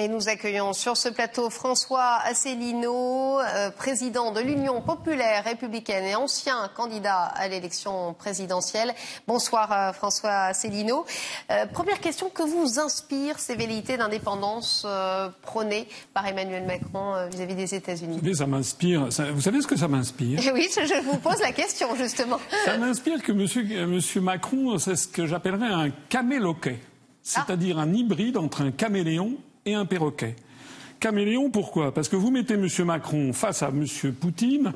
Et nous accueillons sur ce plateau François Asselineau, euh, président de l'Union populaire républicaine et ancien candidat à l'élection présidentielle. Bonsoir euh, François Asselineau. Euh, première question, que vous inspire ces velléités d'indépendance prônées par Emmanuel Macron vis-à-vis des États-Unis? Ça m'inspire. Vous savez ce que ça m'inspire? Oui, je vous pose la question justement. Ça m'inspire que monsieur, monsieur Macron, c'est ce que j'appellerais un caméloquet, ah. c'est-à-dire un hybride entre un caméléon un perroquet. Caméléon, pourquoi? Parce que vous mettez M. Macron face à M. Poutine,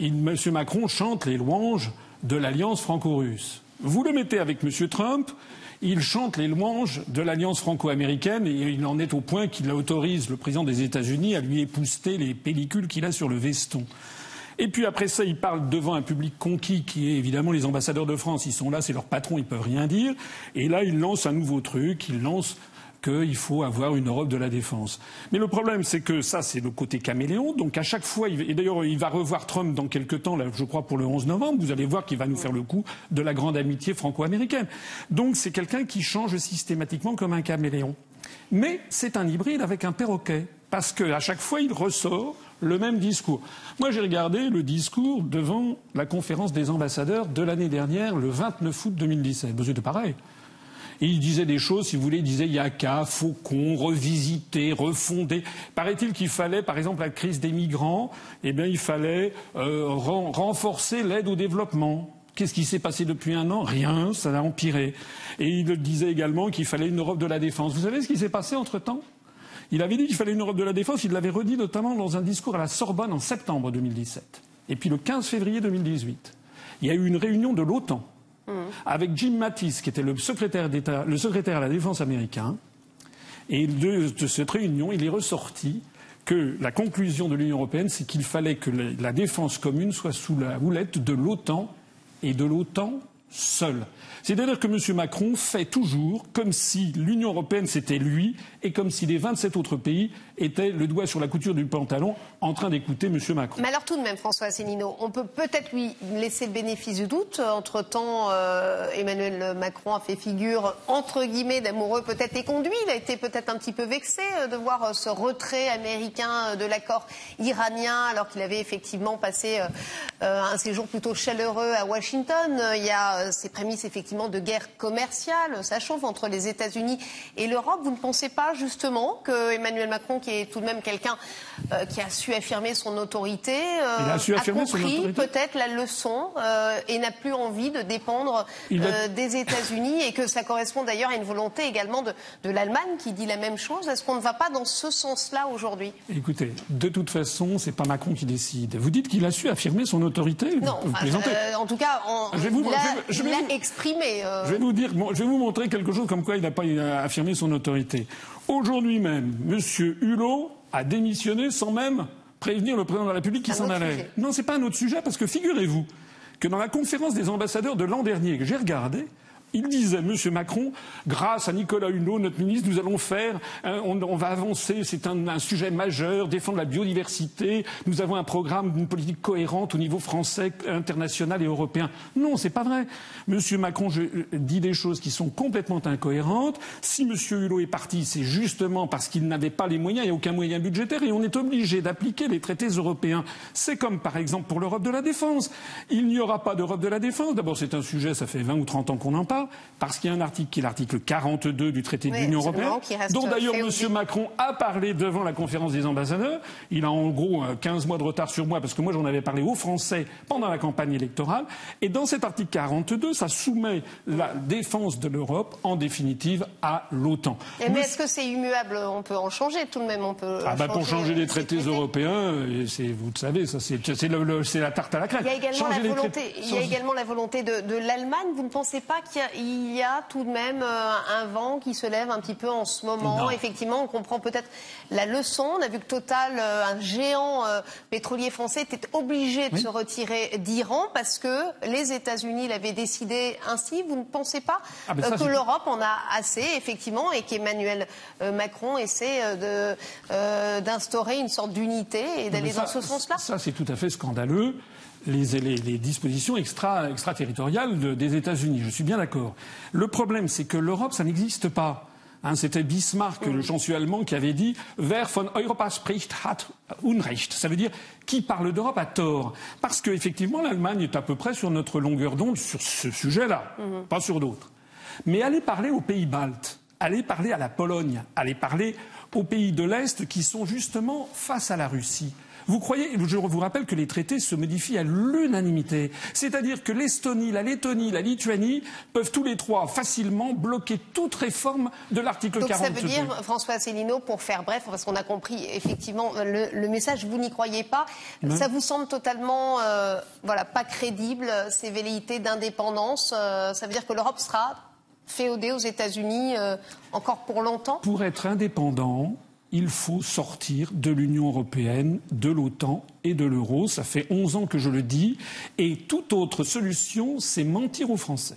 M. Macron chante les louanges de l'alliance franco-russe. Vous le mettez avec M. Trump, il chante les louanges de l'alliance franco-américaine et il en est au point qu'il autorise le président des États-Unis à lui épouster les pellicules qu'il a sur le veston. Et puis après ça, il parle devant un public conquis qui est évidemment les ambassadeurs de France. Ils sont là, c'est leur patron, ils peuvent rien dire. Et là, il lance un nouveau truc, il lance qu'il faut avoir une Europe de la défense. Mais le problème, c'est que ça, c'est le côté caméléon. Donc à chaque fois, et d'ailleurs, il va revoir Trump dans quelques temps, là, je crois pour le 11 novembre, vous allez voir qu'il va nous faire le coup de la grande amitié franco-américaine. Donc c'est quelqu'un qui change systématiquement comme un caméléon. Mais c'est un hybride avec un perroquet, parce qu'à chaque fois, il ressort le même discours. Moi, j'ai regardé le discours devant la conférence des ambassadeurs de l'année dernière, le 29 août 2017. C'était pareil. Il disait des choses, si vous voulez, il disait il y a qu'à, faucon, revisiter, refonder. Paraît-il qu'il fallait, par exemple, la crise des migrants, eh bien, il fallait euh, renforcer l'aide au développement. Qu'est-ce qui s'est passé depuis un an? Rien, ça a empiré. Et il disait également qu'il fallait une Europe de la défense. Vous savez ce qui s'est passé entre-temps? Il avait dit qu'il fallait une Europe de la défense, il l'avait redit notamment dans un discours à la Sorbonne en septembre 2017. Et puis le 15 février 2018, il y a eu une réunion de l'OTAN Mmh. avec Jim Mattis, qui était le secrétaire, le secrétaire à la défense américain. Et de, cette réunion, il est ressorti que la conclusion de l'Union européenne, c'est qu'il fallait que la défense commune soit sous la houlette de l'OTAN et de l'OTAN seul. C'est-à-dire que M. Macron fait toujours comme si l'Union européenne c'était lui et comme si les 27 autres pays étaient le doigt sur la couture du pantalon en train d'écouter M. Macron. Mais alors tout de même, François Asselineau, on peut peut-être lui laisser le bénéfice du doute. Entre-temps, euh, Emmanuel Macron a fait figure, entre guillemets, d'amoureux peut-être éconduit. Il a été peut-être un petit peu vexé euh, de voir euh, ce retrait américain de l'accord iranien alors qu'il avait effectivement passé un séjour plutôt chaleureux à Washington. Il y a ces prémices effectivement de guerre commerciale. Ça chauffe entre les États-Unis et l'Europe. Vous ne pensez pas justement que Emmanuel Macron, qui est tout de même quelqu'un euh, qui a su affirmer son autorité, euh, a, compris peut-être la leçon euh, et n'a plus envie de dépendre des États-Unis et que ça correspond d'ailleurs à une volonté également de, l'Allemagne qui dit la même chose? Est-ce qu'on ne va pas dans ce sens-là aujourd'hui? Écoutez, de toute façon, c'est pas Macron qui décide. Vous dites qu'il a su affirmer son autorité Non, en tout cas, je exprimé. Je vais vous dire, je vais vous montrer quelque chose comme quoi il n'a pas affirmé son autorité. Aujourd'hui même, M. Hulot a démissionné sans même prévenir le président de la République qui s'en allait. Non, ce n'est pas un autre sujet, parce que figurez-vous que dans la conférence des ambassadeurs de l'an dernier que j'ai regardée, il disait, M. Macron, grâce à Nicolas Hulot, notre ministre, nous allons faire, on, va avancer, c'est un, sujet majeur, défendre la biodiversité, nous avons un programme d'une politique cohérente au niveau français, international et européen. Non, c'est pas vrai. M. Macron je, dit des choses qui sont complètement incohérentes. Si M. Hulot est parti, c'est justement parce qu'il n'avait pas les moyens, il n'y a aucun moyen budgétaire, et on est obligé d'appliquer les traités européens. C'est comme, par exemple, pour l'Europe de la défense. Il n'y aura pas d'Europe de la défense. D'abord, c'est un sujet, ça fait 20 ou 30 ans qu'on en parle parce qu'il y a un article qui est l'article 42 du traité de l'Union européenne, dont d'ailleurs M. Macron a parlé devant la conférence des ambassadeurs. Il a en gros 15 mois de retard sur moi, parce que moi j'en avais parlé aux Français pendant la campagne électorale. Et dans cet article 42, ça soumet la défense de l'Europe, en définitive, à l'OTAN. Mais est-ce que c'est immuable? On peut en changer tout de même. On peut ah bah pour changer les traités européens, vous le savez, ça c'est la tarte à la crème. Il y a également, la volonté, il y a également la volonté de, de l'Allemagne. Vous ne pensez pas qu'il y a il y a tout de même euh, un vent qui se lève un petit peu en ce moment. Effectivement, on comprend peut-être la leçon. On a vu que Total, euh, un géant euh, pétrolier français, était obligé de se retirer d'Iran parce que les États-Unis l'avaient décidé ainsi. Vous ne pensez pas ah, que l'Europe en a assez, effectivement, et qu'Emmanuel Macron essaie d'instaurer une sorte d'unité et d'aller dans ce sens-là? Ça, c'est tout à fait scandaleux les, dispositions extra, extraterritoriales des États-Unis. Je suis bien d'accord. Le problème, c'est que l'Europe, ça n'existe pas. Hein, C'était Bismarck, le chancelier allemand, qui avait dit Wer von Europa spricht hat Unrecht. Ça veut dire qui parle d'Europe a tort. Parce qu'effectivement, l'Allemagne est à peu près sur notre longueur d'onde sur ce sujet-là, pas sur d'autres. Mais allez parler aux pays baltes, allez parler à la Pologne, allez parler aux pays de l'Est qui sont justement face à la Russie. Vous croyez, je vous rappelle que les traités se modifient à l'unanimité. C'est-à-dire que l'Estonie, la Lettonie, la Lituanie peuvent tous les trois facilement bloquer toute réforme de l'article 40. Donc ça veut dire, François Asselineau, pour faire bref, parce qu'on a compris effectivement le, le message, vous n'y croyez pas. Ça vous semble totalement, euh, voilà, pas crédible, ces velléités d'indépendance. Euh, ça veut dire que l'Europe sera féodée aux États-Unis euh, encore pour longtemps? Pour être indépendant, il faut sortir de l'Union européenne, de l'OTAN et de l'euro. Ça fait 11 ans que je le dis. Et toute autre solution, c'est mentir aux Français.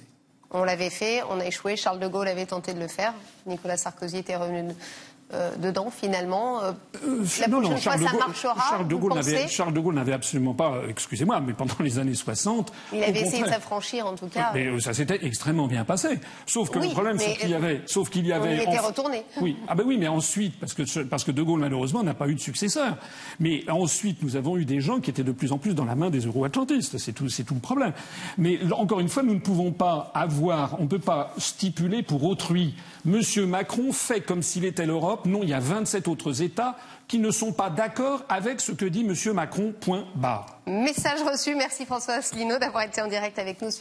On l'avait fait, on a échoué. Charles de Gaulle avait tenté de le faire. Nicolas Sarkozy était revenu euh, dedans finalement. Euh, la non, prochaine non, Charles fois, de ça Gaulle, marchera. Charles de Gaulle n'avait, Charles de Gaulle n'avait absolument pas, euh, excusez-moi, mais pendant les années 60. Il avait essayé de s'affranchir en tout cas. Mais euh, ça s'était extrêmement bien passé. Sauf que Oui, le problème, c'est qu'il y euh, avait, sauf qu'il y avait. y était retourné. Oui, ah ben oui, mais ensuite, parce que parce que De Gaulle malheureusement n'a pas eu de successeur. Mais ensuite, nous avons eu des gens qui étaient de plus en plus dans la main des euro-atlantistes. C'est tout, c'est tout le problème. Mais encore une fois, nous ne pouvons pas avoir, on ne peut pas stipuler pour autrui. Monsieur Macron fait comme s'il était l'Europe. Non, il y a 27 autres États qui ne sont pas d'accord avec ce que dit Monsieur Macron. Message reçu. Merci François Asselineau d'avoir été en direct avec nous sur